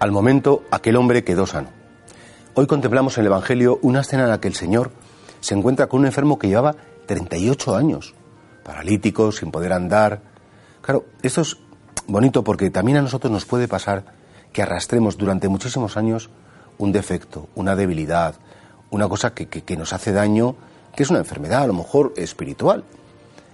Al momento, aquel hombre quedó sano. Hoy contemplamos en el Evangelio una escena en la que el Señor se encuentra con un enfermo que llevaba 38 años, paralítico, sin poder andar. Claro, esto es bonito porque también a nosotros nos puede pasar que arrastremos durante muchísimos años un defecto, una debilidad, una cosa que, nos hace daño, que es una enfermedad a lo mejor espiritual.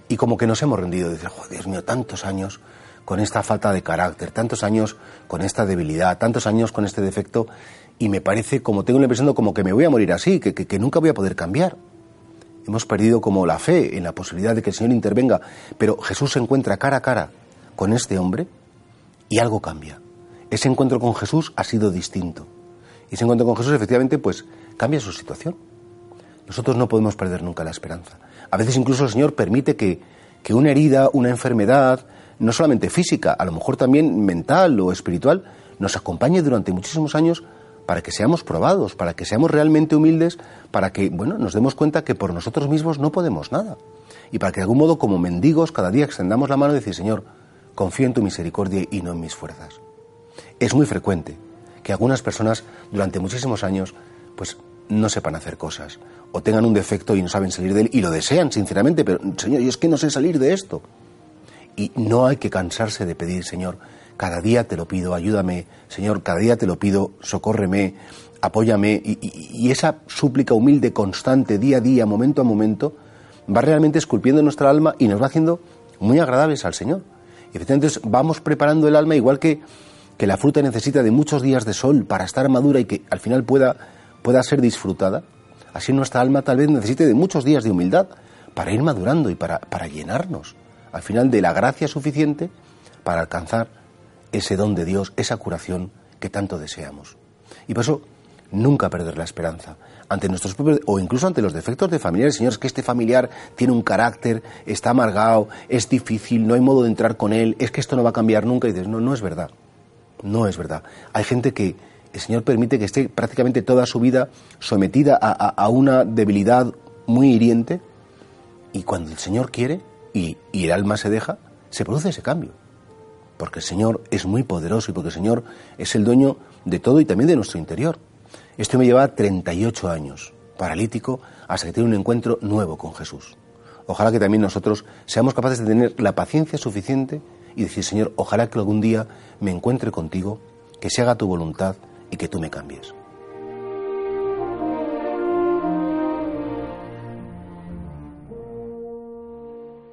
Y como que nos hemos rendido, oh, Dios mío, tantos años con esta falta de carácter, tantos años con esta debilidad, tantos años con este defecto, y me parece, como tengo la impresión, como que me voy a morir así, que, que, nunca voy a poder cambiar. Hemos perdido como la fe en la posibilidad de que el Señor intervenga, pero Jesús se encuentra cara a cara con este hombre y algo cambia. Ese encuentro con Jesús ha sido distinto. Y ese encuentro con Jesús efectivamente pues cambia su situación. Nosotros no podemos perder nunca la esperanza. A veces incluso el Señor permite que, que una herida, una enfermedad, no solamente física, a lo mejor también mental o espiritual, nos acompañe durante muchísimos años para que seamos probados, para que seamos realmente humildes, para que, bueno, nos demos cuenta que por nosotros mismos no podemos nada. Y para que de algún modo, como mendigos, cada día extendamos la mano y decir, Señor, confío en tu misericordia y no en mis fuerzas. Es muy frecuente que algunas personas durante muchísimos años, pues no sepan hacer cosas, o tengan un defecto y no saben salir de él, y lo desean sinceramente, pero Señor, yo es que no sé salir de esto. Y no hay que cansarse de pedir, Señor, cada día te lo pido, ayúdame, Señor, cada día te lo pido, socórreme, apóyame. Y, esa súplica humilde, constante, día a día, momento a momento, va realmente esculpiendo nuestra alma y nos va haciendo muy agradables al Señor. Y efectivamente vamos preparando el alma igual que, que la fruta necesita de muchos días de sol para estar madura y que al final pueda, pueda ser disfrutada. Así nuestra alma tal vez necesite de muchos días de humildad para ir madurando y para, para llenarnos al final de la gracia suficiente para alcanzar ese don de Dios, esa curación que tanto deseamos. Y por eso, nunca perder la esperanza ante nuestros propios, o incluso ante los defectos de familiares. Señores, que este familiar tiene un carácter, está amargado, es difícil, no hay modo de entrar con él, es que esto no va a cambiar nunca. Y dices, no, no es verdad. No es verdad. Hay gente que el Señor permite que esté prácticamente toda su vida sometida a, a una debilidad muy hiriente y cuando el Señor quiere, y, el alma se deja, se produce ese cambio. Porque el Señor es muy poderoso y porque el Señor es el dueño de todo y también de nuestro interior. Esto me lleva 38 años, paralítico, hasta que tiene un encuentro nuevo con Jesús. Ojalá que también nosotros seamos capaces de tener la paciencia suficiente y decir, Señor, ojalá que algún día me encuentre contigo, que se haga tu voluntad y que tú me cambies.